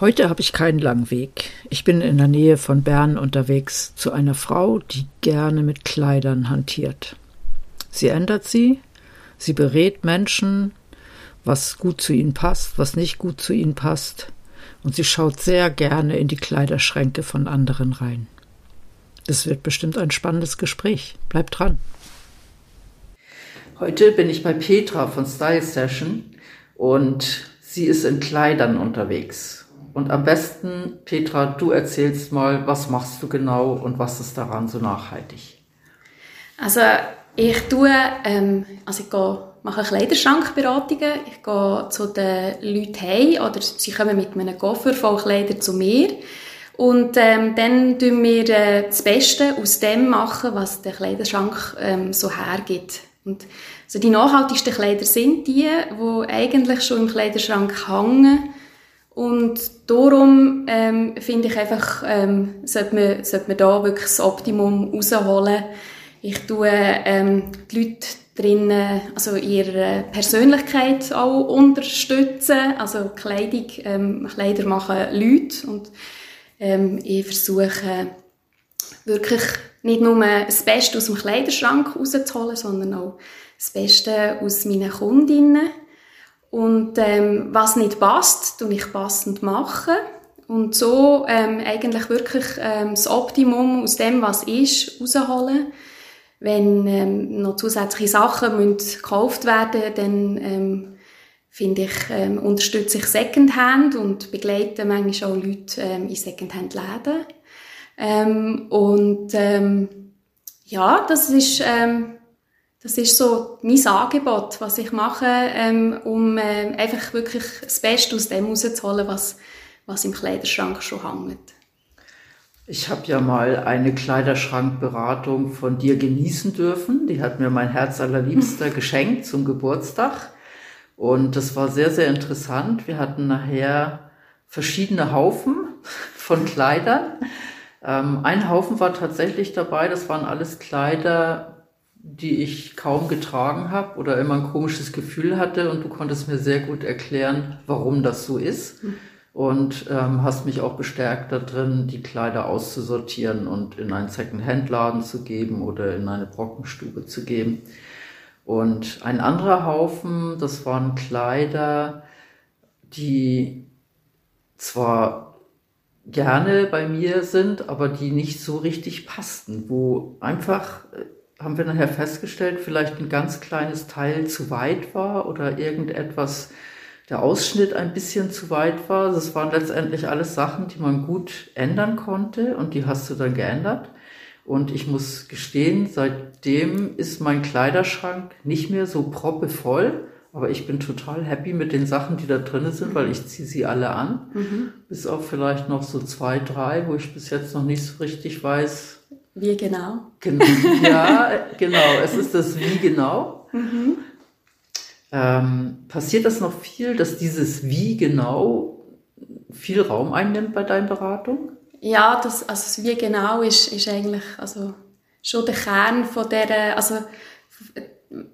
Heute habe ich keinen langen Weg. Ich bin in der Nähe von Bern unterwegs zu einer Frau, die gerne mit Kleidern hantiert. Sie ändert sie, sie berät Menschen, was gut zu ihnen passt, was nicht gut zu ihnen passt, und sie schaut sehr gerne in die Kleiderschränke von anderen rein. Es wird bestimmt ein spannendes Gespräch. Bleibt dran. Heute bin ich bei Petra von Style Session und sie ist in Kleidern unterwegs. Und am besten, Petra, du erzählst mal, was machst du genau und was ist daran so nachhaltig? Also ich tue, ähm, also ich gehe, mache Kleiderschrankberatungen. Ich gehe zu den Leuten heim oder sie kommen mit einem Koffer voll Kleider zu mir. Und ähm, dann tun wir äh, das Beste aus dem machen, was der Kleiderschrank ähm, so hergibt. Und also die nachhaltigsten Kleider sind die, die eigentlich schon im Kleiderschrank hängen und darum ähm, finde ich einfach, ähm, sollte, man, sollte man da wirklich das Optimum rausholen. Ich tue ähm, die Leute drinnen, also ihre Persönlichkeit auch unterstützen. Also Kleidung, ähm, Kleider machen Leute und ähm, ich versuche wirklich nicht nur das Beste aus dem Kleiderschrank rauszuholen, sondern auch das Beste aus meinen Kundinnen. Und ähm, was nicht passt, tue ich passend machen. Und so ähm, eigentlich wirklich ähm, das Optimum aus dem, was ist, rausholen. Wenn ähm, noch zusätzliche Sachen müssen gekauft werden dann ähm, finde ich, ähm, unterstütze ich Secondhand und begleite manchmal auch Leute ähm, in Secondhand-Läden. Ähm, und ähm, ja, das ist ähm, das ist so mein Angebot, was ich mache, ähm, um äh, einfach wirklich das Beste aus dem rauszuholen, was, was im Kleiderschrank schon hängt. Ich habe ja mal eine Kleiderschrankberatung von dir genießen dürfen. Die hat mir mein Herz allerliebster geschenkt zum Geburtstag. Und das war sehr, sehr interessant. Wir hatten nachher verschiedene Haufen von Kleidern. Ähm, ein Haufen war tatsächlich dabei, das waren alles Kleider, die ich kaum getragen habe oder immer ein komisches Gefühl hatte und du konntest mir sehr gut erklären, warum das so ist und ähm, hast mich auch bestärkt darin, die Kleider auszusortieren und in einen Second-Hand-Laden zu geben oder in eine Brockenstube zu geben. Und ein anderer Haufen, das waren Kleider, die zwar gerne bei mir sind, aber die nicht so richtig passten, wo einfach äh, haben wir nachher festgestellt, vielleicht ein ganz kleines Teil zu weit war oder irgendetwas, der Ausschnitt ein bisschen zu weit war. Das waren letztendlich alles Sachen, die man gut ändern konnte und die hast du dann geändert. Und ich muss gestehen, seitdem ist mein Kleiderschrank nicht mehr so proppevoll, aber ich bin total happy mit den Sachen, die da drin sind, weil ich ziehe sie alle an. Mhm. Bis auf vielleicht noch so zwei, drei, wo ich bis jetzt noch nicht so richtig weiß, wie genau? Genau, ja, genau. Es ist das Wie genau. Mhm. Ähm, passiert das noch viel, dass dieses Wie genau viel Raum einnimmt bei deinen Beratungen? Ja, das, also das Wie genau ist, ist eigentlich also schon der Kern von der, also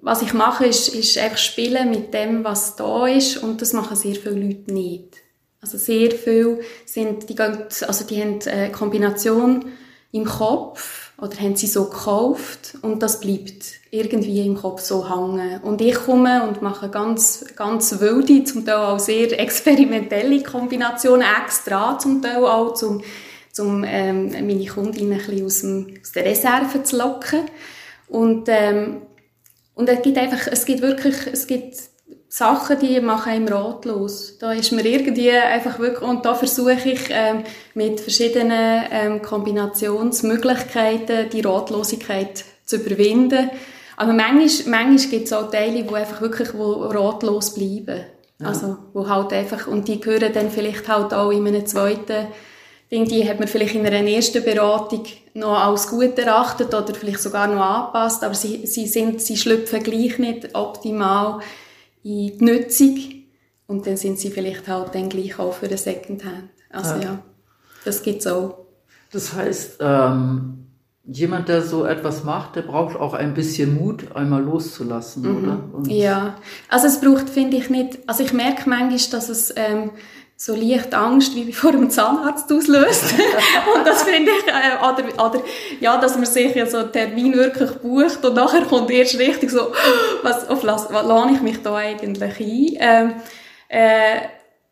was ich mache, ist, ist einfach spielen mit dem, was da ist und das machen sehr viele Leute nicht. Also sehr viele sind, die, gehen, also die haben eine Kombination im Kopf oder haben sie so gekauft und das bleibt irgendwie im Kopf so hängen. Und ich komme und mache ganz, ganz wilde, zum Teil auch sehr experimentelle Kombinationen extra, zum Teil auch, zum, zum ähm, meine Kundinnen ein bisschen aus, dem, aus der Reserve zu locken. Und, ähm, und es gibt einfach, es gibt wirklich, es gibt Sachen, die machen einem ratlos. Da ist mir irgendwie einfach wirklich, und da versuche ich ähm, mit verschiedenen ähm, Kombinationsmöglichkeiten die Ratlosigkeit zu überwinden. Aber manchmal, manchmal gibt es auch Teile, die einfach wirklich wo ratlos bleiben. Ja. Also, wo halt einfach, und die gehören dann vielleicht halt auch in einem zweiten die hat man vielleicht in einer ersten Beratung noch als gut erachtet oder vielleicht sogar noch angepasst, aber sie, sie, sind, sie schlüpfen gleich nicht optimal in die Nutzung und dann sind sie vielleicht halt dann gleich auch für eine Secondhand. Also ja, ja das es auch. Das heißt, ähm, jemand, der so etwas macht, der braucht auch ein bisschen Mut, einmal loszulassen, mhm. oder? Und ja, also es braucht, finde ich nicht, also ich merke manchmal, dass es ähm, so leicht Angst wie vor einem Zahnarzt auslöst. und das finde ich, äh, oder, oder, ja, dass man sich ja so einen Termin wirklich bucht und nachher kommt erst richtig so, was, auf was, was lade ich mich da eigentlich ein? Ähm, äh,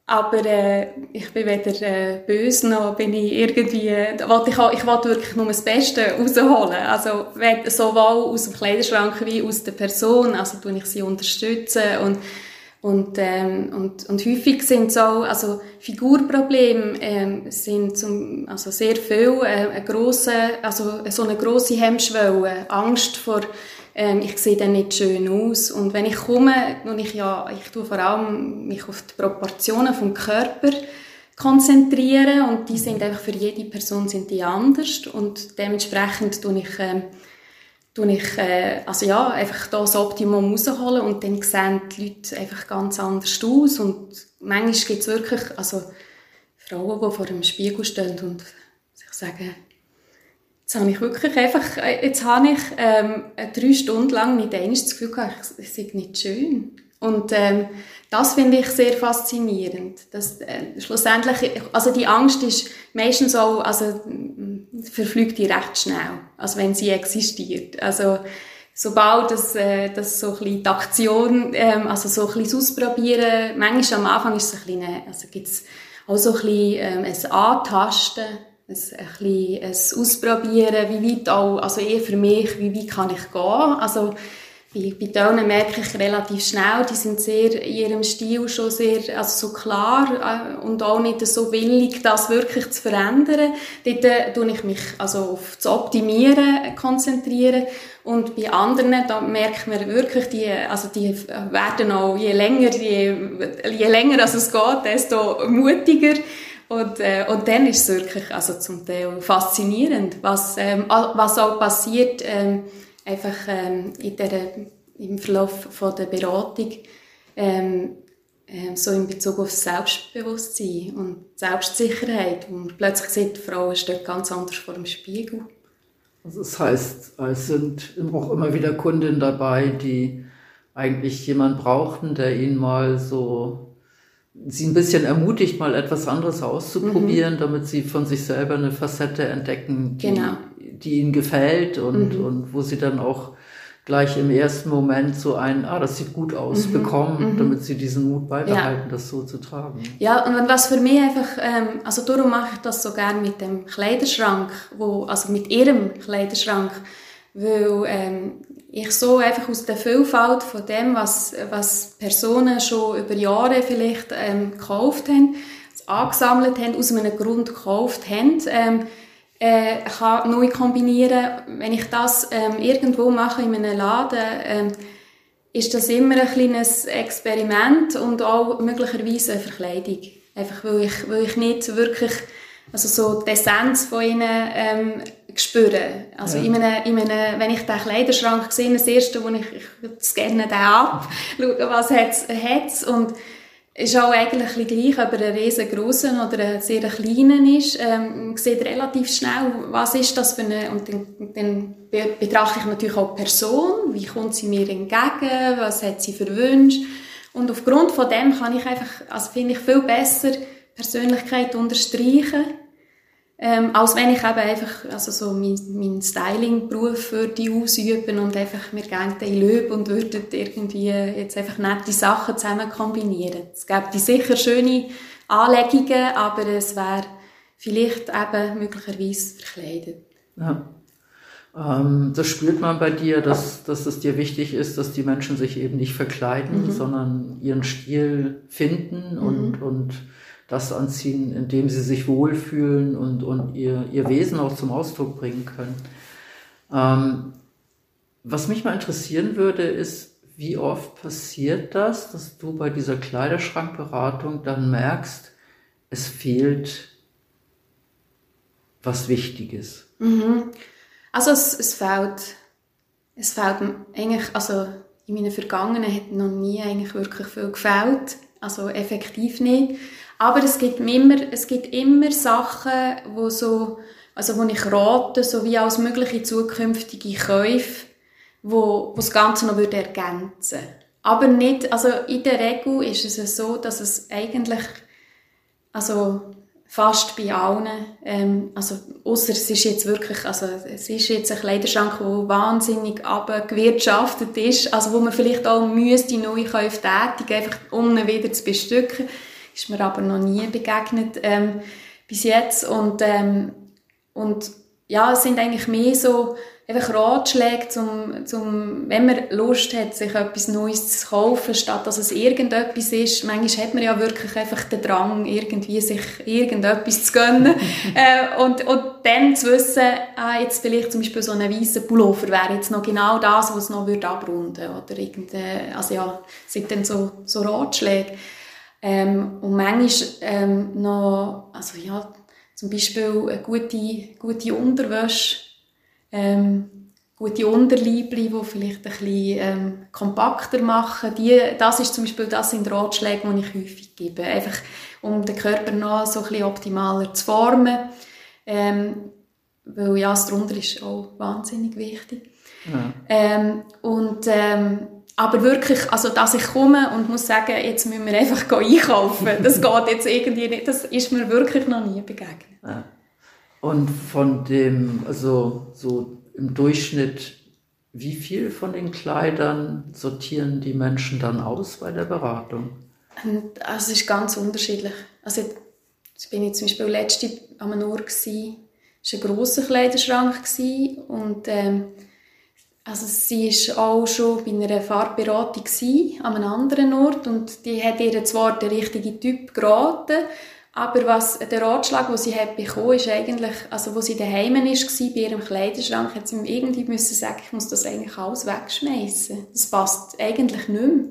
aber äh, ich bin weder äh, böse noch bin ich irgendwie, äh, ich, ich will wirklich nur das Beste rausholen. Also sowohl aus dem Kleiderschrank wie aus der Person, also tue ich sie unterstützen und und, ähm, und, und häufig sind so, also Figurprobleme ähm, sind zum, also sehr viel äh, eine grosse, also so eine grosse Hemmschwelle, Angst vor ähm, ich sehe dann nicht schön aus. Und wenn ich komme, und ich ja, ich tue vor allem mich auf die Proportionen vom Körper konzentrieren und die sind einfach für jede Person sind die anders und dementsprechend tue ich, ähm, tue ich äh, also ja, einfach das Optimum rausholen und dann sehen die Leute einfach ganz anders aus und manchmal gibt es wirklich, also Frauen, die vor dem Spiegel stehen und sich sagen, Jetzt habe ich wirklich einfach, äh, jetzt habe ich ähm, drei Stunden lang nicht einmal das Gefühl gehabt, es sei nicht schön. Und ähm, das finde ich sehr faszinierend. Dass, äh, schlussendlich, also die Angst ist meistens auch, also verflügt die recht schnell, also wenn sie existiert. Also sobald das, äh, das so ein bisschen die Aktion, ähm, also so ein bisschen Ausprobieren, manchmal am Anfang ist es ein bisschen, also gibt's auch so ein bisschen ähm, ein Antasten, ein, ein, bisschen, ein Ausprobieren, wie weit auch, also eher für mich, wie weit kann ich gehen. Also bei, bei denen merke ich relativ schnell, die sind sehr in ihrem Stil schon sehr also so klar äh, und auch nicht so willig, das wirklich zu verändern. Dort äh, tue ich mich also auf das Optimieren konzentrieren und bei anderen, da merkt man wirklich, die, also die werden auch, je länger, je, je länger als es geht, desto mutiger und, äh, und dann ist es wirklich also zum Teil faszinierend, was, ähm, was auch passiert ähm, einfach ähm, in der, im Verlauf von der Beratung ähm, ähm, so in Bezug auf Selbstbewusstsein und Selbstsicherheit, wo man plötzlich sieht, Frauen stehen ganz anders vor dem Spiegel. Also das heißt, es sind auch immer wieder Kundinnen dabei, die eigentlich jemand brauchten, der ihnen mal so sie ein bisschen ermutigt, mal etwas anderes auszuprobieren, mhm. damit sie von sich selber eine Facette entdecken, die, genau. Die ihnen gefällt und, mhm. und wo sie dann auch gleich im ersten Moment so ein, ah, das sieht gut aus, mhm. bekommen, mhm. damit sie diesen Mut beibehalten, ja. das so zu tragen. Ja, und was für mich einfach, ähm, also darum mache ich das so gern mit dem Kleiderschrank, wo, also mit ihrem Kleiderschrank, weil ähm, ich so einfach aus der Vielfalt von dem, was, was Personen schon über Jahre vielleicht ähm, gekauft haben, angesammelt haben, aus einem Grund gekauft haben, ähm, äh, kann neu kombinieren. Wenn ich das ähm, irgendwo mache in einem Laden, ähm, ist das immer ein kleines Experiment und auch möglicherweise eine Verkleidung. Einfach weil ich, weil ich nicht wirklich also so die Essenz von ihnen ähm, spüren. Also ja. in einem, in einem, wenn ich den Kleiderschrank sehe, das erste, wo ich, ich scanne den ab, schaue, was hat's, hat's und ist auch eigentlich ein gleich, ob er ein riesengroßen oder ein sehr kleinen ist. Ähm, man sieht relativ schnell, was ist das für eine, und dann, dann betrachte ich natürlich auch die Person, wie kommt sie mir entgegen, was hat sie für Wünsche. Und aufgrund von dem kann ich einfach, also finde ich viel besser, Persönlichkeit unterstreichen ähm, als wenn ich eben einfach also so meinen mein Styling-Beruf würde ausüben und einfach mir gerne den Löb und würde irgendwie jetzt einfach nette Sachen zusammen kombinieren. Es gäbe sicher schöne Anlegungen, aber es wäre vielleicht eben möglicherweise verkleidet. Ja. Ähm, das spürt man bei dir, dass, dass es dir wichtig ist, dass die Menschen sich eben nicht verkleiden, mhm. sondern ihren Stil finden und, mhm. und das anziehen, in dem sie sich wohlfühlen und, und ihr, ihr Wesen auch zum Ausdruck bringen können. Ähm, was mich mal interessieren würde, ist, wie oft passiert das, dass du bei dieser Kleiderschrankberatung dann merkst, es fehlt was wichtig ist? Mhm. Also es, es fehlt, es fehlt eigentlich, also in meinen Vergangenen hat noch nie eigentlich wirklich viel gefällt, also effektiv nicht. Aber es gibt immer, es gibt immer Sachen, wo so, also wo ich rate, so wie als mögliche zukünftige Käufe, wo, wo das Ganze noch würde ergänzen. Aber nicht, also in der Regel ist es so, dass es eigentlich, also fast bei allen, ähm, also außer es ist jetzt wirklich, also es ist jetzt ein Kleiderschrank, der wahnsinnig abgewirtschaftet ist, also wo man vielleicht auch müsste Neukäufe tätigen, einfach um ihn wieder zu bestücken, ist mir aber noch nie begegnet ähm, bis jetzt und ähm, und ja, es sind eigentlich mehr so einfach Ratschläge, zum, zum, wenn man Lust hat, sich etwas Neues zu kaufen, statt dass es irgendetwas ist. Manchmal hat man ja wirklich einfach den Drang, irgendwie sich irgendetwas zu gönnen. äh, und, und dann zu wissen, ah, jetzt vielleicht zum Beispiel so ein weißer Pullover wäre jetzt noch genau das, was es noch würde abrunden oder irgendein, also ja, sind dann so, so Ratschläge. Ähm, und manchmal ähm, noch, also ja, zum Beispiel eine gute, gute Unterwäsche, ähm, gute Unterliebli, die vielleicht ein bisschen ähm, kompakter machen. Die, das ist zum Beispiel das sind Ratschläge, die ich häufig gebe, einfach um den Körper noch so ein bisschen optimaler zu formen. Ähm, weil ja, das darunter ist auch wahnsinnig wichtig. Ja. Ähm, und aber wirklich, also dass ich komme und muss sagen, jetzt müssen wir einfach einkaufen, das geht jetzt irgendwie nicht, das ist mir wirklich noch nie begegnet. Ja. Und von dem, also so im Durchschnitt, wie viel von den Kleidern sortieren die Menschen dann aus bei der Beratung? Also es ist ganz unterschiedlich. Also ich bin jetzt zum Beispiel letzte am Ort gsi, es war ein grosser Kleiderschrank und ähm, also sie war auch schon bei einer Farbberatung an einem anderen Ort und die hat ihr zwar den richtigen Typ geraten, aber was, der Ratschlag, den sie hat bekommen, ist eigentlich, also wo sie daheim war, bei ihrem Kleiderschrank, hat sie irgendwie müssen sagen, ich muss das eigentlich alles wegschmeißen. Das passt eigentlich nicht mehr.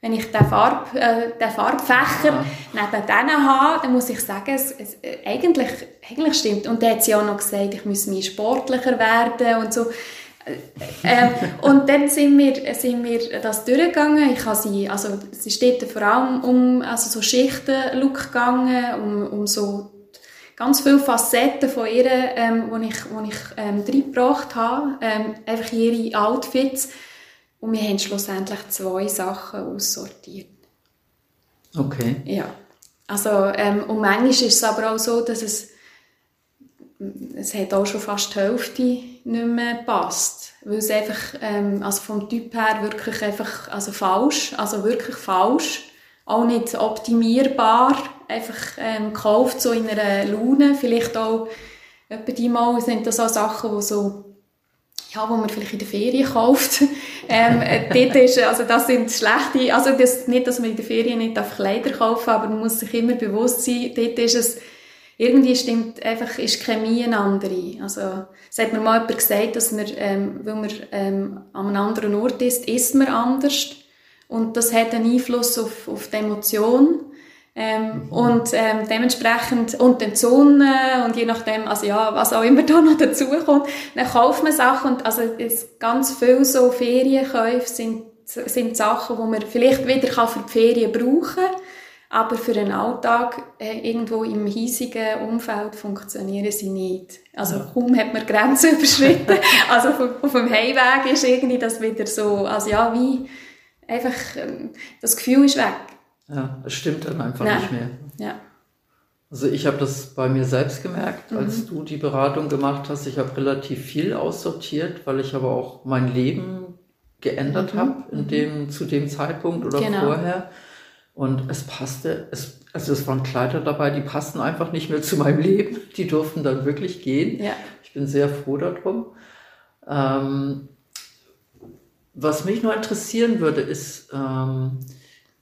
Wenn ich den, Farb, äh, den Farbfächer ja. neben denen habe, dann muss ich sagen, es, es, äh, eigentlich, eigentlich stimmt. Und dann hat sie auch noch gesagt, ich muss mehr sportlicher werden und so. Ähm, und dann sind wir, sind wir das durchgegangen. Ich habe sie, also ist dort vor allem um also so Schichten-Look gegangen, um, um so ganz viele Facetten von ihr, ähm, die ich, wo ich ähm, reingebracht habe, ähm, einfach ihre Outfits. Und wir haben schlussendlich zwei Sachen aussortiert. Okay. Ja. Also, ähm, und manchmal ist es aber auch so, dass es es hat auch schon fast die Hälfte nicht mehr gepasst. Weil es einfach, ähm, also vom Typ her wirklich einfach, also falsch, also wirklich falsch. Auch nicht optimierbar, einfach ähm, gekauft, so in einer Laune. Vielleicht auch, etwa die Mal sind das auch Sachen, die so, ja, wo man vielleicht in der Ferien kauft. ähm, dort ist, also das sind schlechte, also das, nicht, dass man in der Ferien nicht Kleider kaufen, aber man muss sich immer bewusst sein, dort ist es, irgendwie stimmt einfach, ist die Chemie eine andere. Also, es hat mir mal jemand gesagt, dass man, ähm, weil man ähm, an einem anderen Ort ist, ist man anders. Und das hat einen Einfluss auf, auf die Emotion. Ähm, mhm. und ähm, dementsprechend, und die Sonne, und je nachdem, also ja, was auch immer da noch dazukommt, dann kauft man Sachen, und also es, ganz viele so Ferienkäufe sind, sind Sachen, die man vielleicht wieder für die Ferien brauchen kann aber für den Alltag äh, irgendwo im hiesigen Umfeld funktionieren sie nicht. Also ja. kaum hat man Grenzen überschritten. also auf, auf, dem Heimweg ist irgendwie das wieder so, also ja, wie einfach, ähm, das Gefühl ist weg. Ja, es stimmt dann einfach Nein. nicht mehr. Ja. Also ich habe das bei mir selbst gemerkt, mhm. als du die Beratung gemacht hast. Ich habe relativ viel aussortiert, weil ich aber auch mein Leben geändert mhm. habe in mhm. dem, zu dem Zeitpunkt oder genau. vorher. Und es passte, es, also es waren Kleider dabei, die passten einfach nicht mehr zu meinem Leben. Die durften dann wirklich gehen. Ja. Ich bin sehr froh darum. Ähm, was mich nur interessieren würde, ist, ähm,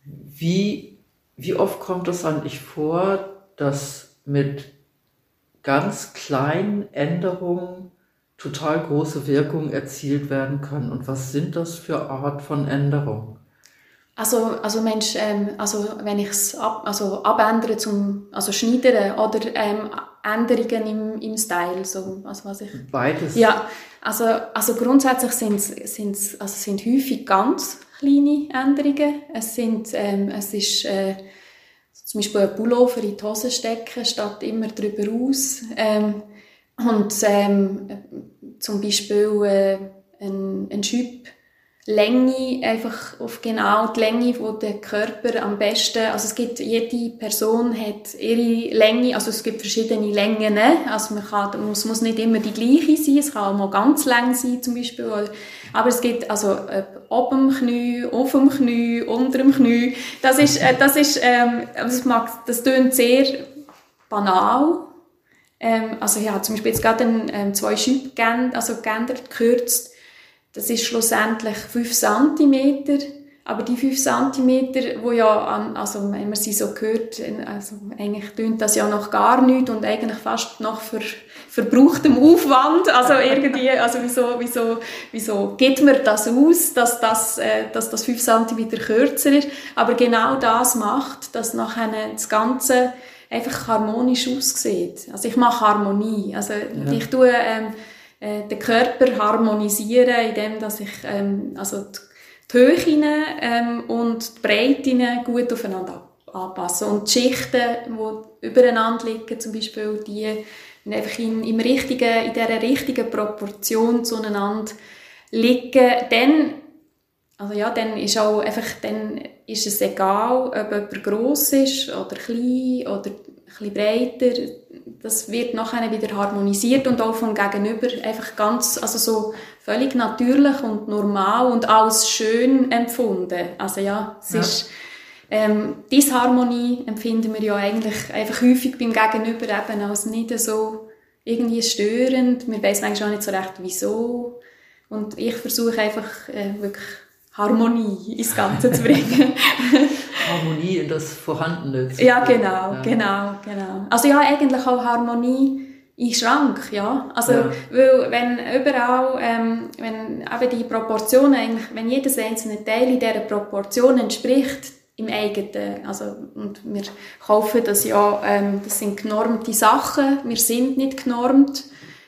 wie, wie oft kommt es eigentlich vor, dass mit ganz kleinen Änderungen total große Wirkungen erzielt werden können? Und was sind das für Art von Änderungen? Also, also Mensch, ähm, also wenn ich es ab, also abändere zum, also schneidern oder ähm, Änderungen im, im Style, so, also was ich... Beides? Ja, also, also grundsätzlich sind es also sind häufig ganz kleine Änderungen. Es, sind, ähm, es ist äh, zum Beispiel ein Pullover in die Hose stecken, statt immer drüber aus. Ähm, und ähm, zum Beispiel äh, ein, ein Schub Länge, einfach auf genau die Länge, wo der Körper am besten, also es gibt, jede Person hat ihre Länge, also es gibt verschiedene Längen, also man kann, es muss nicht immer die gleiche sein, es kann auch mal ganz lang sein zum Beispiel, aber es gibt also oben dem Knie, auf dem Knie, unter dem Knie, das ist, äh, das ist, ähm, das mag, das tönt sehr banal, ähm, also ich habe zum Beispiel jetzt gerade ein, ähm, zwei Schübe geändert, also geändert, gekürzt, das ist schlussendlich 5 cm. Aber die 5 cm, wo ja, an, also wenn man sie so hört, also eigentlich tönt das ja noch gar nichts und eigentlich fast noch für verbrauchtem Aufwand. Also irgendwie, also wieso, wieso, wieso geht mir das aus, dass das, äh, dass das 5 cm kürzer ist? Aber genau das macht, dass nachher das Ganze einfach harmonisch aussieht. Also ich mache Harmonie. Also ja. ich tue, ähm, äh, den Körper harmonisieren, indem dass ich ähm, also die, die Höhen ähm, und die Breiten gut aufeinander anpasse. Und die Schichten, die übereinander liegen, zum Beispiel, die einfach in, im richtigen, in dieser richtigen Proportion zueinander liegen, dann also ja, dann ist auch einfach, dann ist es egal, ob jemand gross ist oder klein oder bisschen breiter das wird nachher wieder harmonisiert und auch vom Gegenüber einfach ganz, also so völlig natürlich und normal und als schön empfunden. Also ja, es ja. ist, ähm, Disharmonie empfinden wir ja eigentlich einfach häufig beim Gegenüber eben als nicht so irgendwie störend. Wir wissen eigentlich auch nicht so recht, wieso. Und ich versuche einfach äh, wirklich Harmonie ins Ganze zu bringen. Harmonie in das Vorhandene. Zu ja, genau, ja. genau, genau. Also ja, eigentlich auch Harmonie in Schrank, ja. Also, ja. weil wenn überall, ähm, wenn eben die Proportionen eigentlich, wenn jedes einzelne Teil in dieser Proportion entspricht, im eigenen, also, und wir kaufen das ja, ähm, das sind genormte Sachen, wir sind nicht genormt,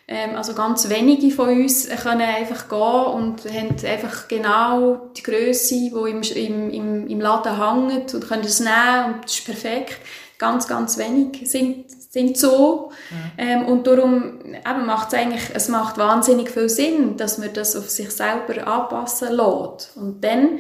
ähm, also ganz wenige von uns können einfach gehen und haben einfach genau die Größe, die im, im, im, im Laden hängt und können es nehmen und das ist perfekt. Ganz, ganz wenig sind, sind so. Ja. Ähm, und darum macht es eigentlich, es macht wahnsinnig viel Sinn, dass man das auf sich selber anpassen lässt. Und dann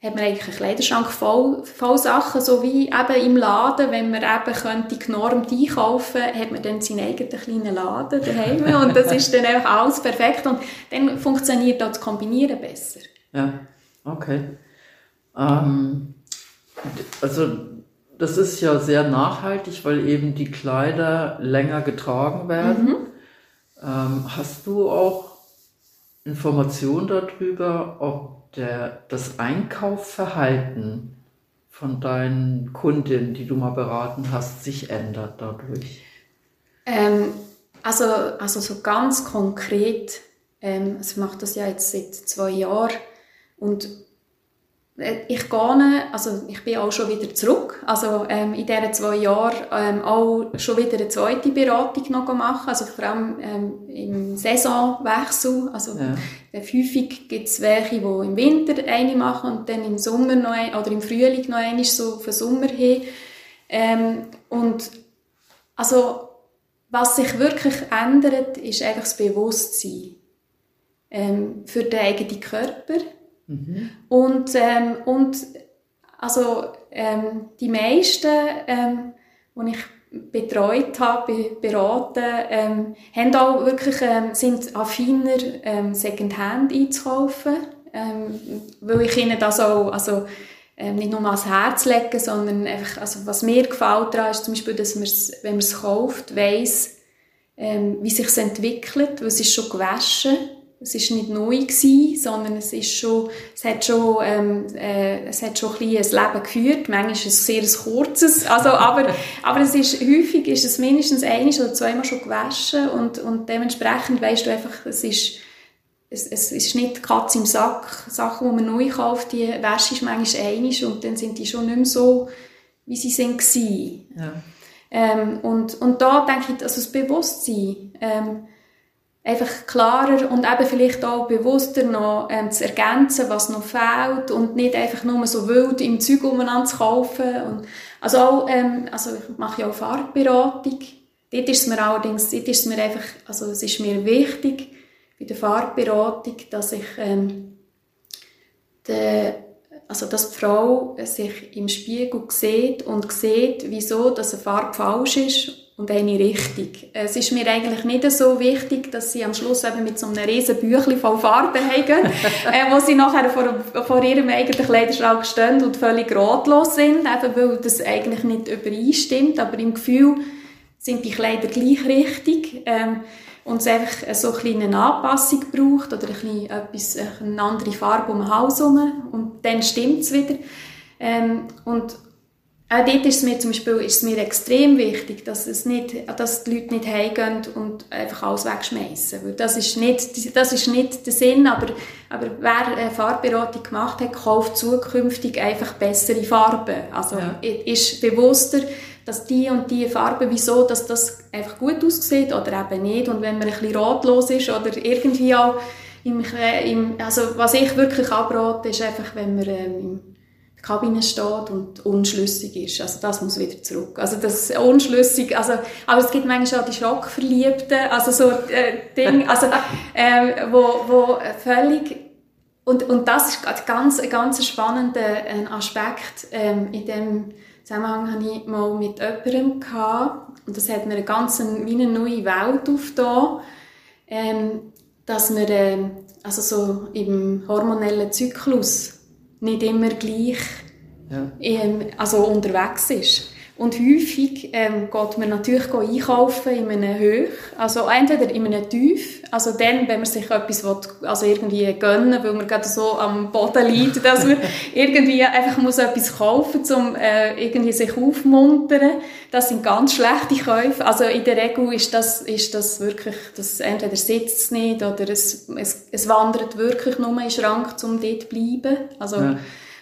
hat man eigentlich einen Kleiderschrank voll, voll Sachen, so wie eben im Laden, wenn man eben könnte genormt einkaufen, hat man dann seinen eigenen kleinen Laden daheim und das ist dann einfach alles perfekt und dann funktioniert auch das Kombinieren besser. Ja, okay. Ähm, also das ist ja sehr nachhaltig, weil eben die Kleider länger getragen werden. Mhm. Ähm, hast du auch Informationen darüber, ob der, das Einkaufverhalten von deinen Kundinnen, die du mal beraten hast, sich ändert dadurch? Ähm, also, also so ganz konkret, ähm, also ich mache das ja jetzt seit zwei Jahren und ich gehe, also ich bin auch schon wieder zurück, also ähm, in diesen zwei Jahren ähm, auch schon wieder eine zweite Beratung noch machen, also vor allem ähm, im Saisonwechsel, also ja. häufig gibt es welche, die im Winter eine machen und dann im Sommer noch ein, oder im Frühling noch eine, so für Sommer hin. Ähm, und also was sich wirklich ändert, ist einfach das Bewusstsein ähm, für den eigenen Körper Mhm. Und, ähm, und also ähm, die meisten, ähm, die ich betreut habe, beraten, ähm, haben auch wirklich, ähm, sind affiner, ähm, Secondhand einzukaufen, ähm, weil ich ihnen das auch, also, ähm, nicht nur ans Herz lege, sondern einfach, also was mir gefällt daran ist zum Beispiel, dass man wenn man es kauft, weiss, ähm, wie sich entwickelt, weil es ist schon gewaschen es ist nicht neu gewesen, sondern es ist schon, es hat schon, ähm, äh, es hat schon ein, ein Leben geführt. Manchmal ist es sehr ein kurzes, also, aber, aber es ist, häufig ist es mindestens einmal oder zweimal schon gewaschen und, und dementsprechend weißt du einfach, es ist, es, es ist nicht die Katze im Sack. Sachen, die man neu kauft, die wäsche ist manchmal einmal und dann sind die schon nicht mehr so, wie sie sind gewesen. Ja. Ähm, und, und da denke ich, also das Bewusstsein, ähm, einfach klarer und eben vielleicht auch bewusster noch ähm, zu ergänzen, was noch fehlt und nicht einfach nur so wild im Zeug umeinander zu kaufen. Und, also auch, ähm, also ich mache ja auch Farbberatung. Dort ist es mir allerdings, dort ist es mir einfach, also es ist mir wichtig bei der Farbberatung, dass ich ähm, de, also dass die Frau sich im Spiegel sieht und sieht, wieso dass eine Farbe falsch ist und eine richtig. Es ist mir eigentlich nicht so wichtig, dass sie am Schluss eben mit so einem riesen Büchlein voll Farben haben, äh, wo sie nachher vor, vor ihrem eigenen Kleiderschrank stehen und völlig ratlos sind, eben weil das eigentlich nicht übereinstimmt, aber im Gefühl sind die Kleider gleich richtig. Ähm, und es einfach so eine kleine Anpassung braucht oder ein bisschen etwas, eine andere Farbe um den Hals herum und dann stimmt es wieder. Ähm, und auch dort ist es mir zum Beispiel ist es mir extrem wichtig, dass, es nicht, dass die Leute nicht heimgehen und einfach alles wegschmeißen. Weil das ist nicht, das ist nicht der Sinn, aber, aber wer eine Farbberatung gemacht hat, kauft zukünftig einfach bessere Farben. Also ja. ist bewusster, dass die und die Farbe, wieso, dass das einfach gut aussieht oder eben nicht. Und wenn man ein bisschen ratlos ist oder irgendwie auch im, im also was ich wirklich abrate, ist einfach, wenn man ähm, der Kabine steht und unschlüssig ist. Also das muss wieder zurück. Also das unschlüssig, also, aber es gibt manchmal auch die Schockverliebten, also so äh, Dinge, also, äh, wo, wo völlig und, und das ist ganz, ein ganz spannender äh, Aspekt ähm, in dem Zusammenhang hatte ich mal mit jemandem gehabt, und das hat mir eine ganz wie eine neue Welt aufgetan, ähm, dass man äh, also so im hormonellen Zyklus nicht immer gleich ja. ähm, also unterwegs ist. Und häufig ähm, geht man natürlich einkaufen in einem Höch, also entweder in einem Tief, also dann, wenn man sich etwas will, also irgendwie gönnen weil man gerade so am Boden liegt, dass man irgendwie einfach muss etwas kaufen muss, um äh, irgendwie sich aufmuntern. Das sind ganz schlechte Käufe. Also in der Regel ist das, ist das wirklich, das entweder sitzt es nicht oder es, es, es wandert wirklich nur in den Schrank, um dort zu bleiben. Also, ja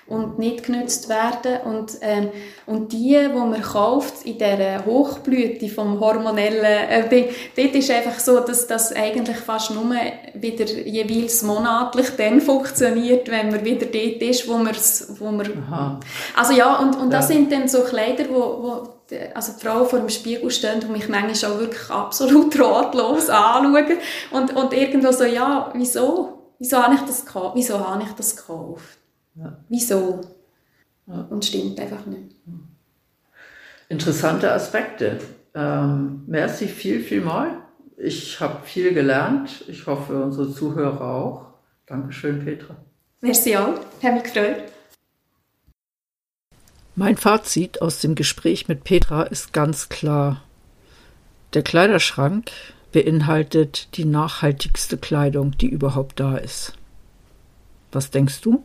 und nicht genutzt werden. Und, ähm, und die, die man kauft in dieser Hochblüte vom hormonellen, äh, dort ist einfach so, dass das eigentlich fast nur wieder jeweils monatlich dann funktioniert, wenn man wieder dort ist, wo, wo man... Aha. Also ja, und, und das sind dann so Kleider, wo, wo also die Frau vor dem Spiegel stehen und mich manchmal auch wirklich absolut ratlos anschauen und, und irgendwo so, ja, wieso? Wieso habe ich das gekauft? Wieso habe ich das gekauft? Ja. Wieso? Ja. Und stimmt einfach nicht. Interessante Aspekte. Ähm, merci viel, viel mal. Ich habe viel gelernt. Ich hoffe, unsere Zuhörer auch. Dankeschön, Petra. Merci auch. Hat mich gefreut. Mein Fazit aus dem Gespräch mit Petra ist ganz klar. Der Kleiderschrank beinhaltet die nachhaltigste Kleidung, die überhaupt da ist. Was denkst du?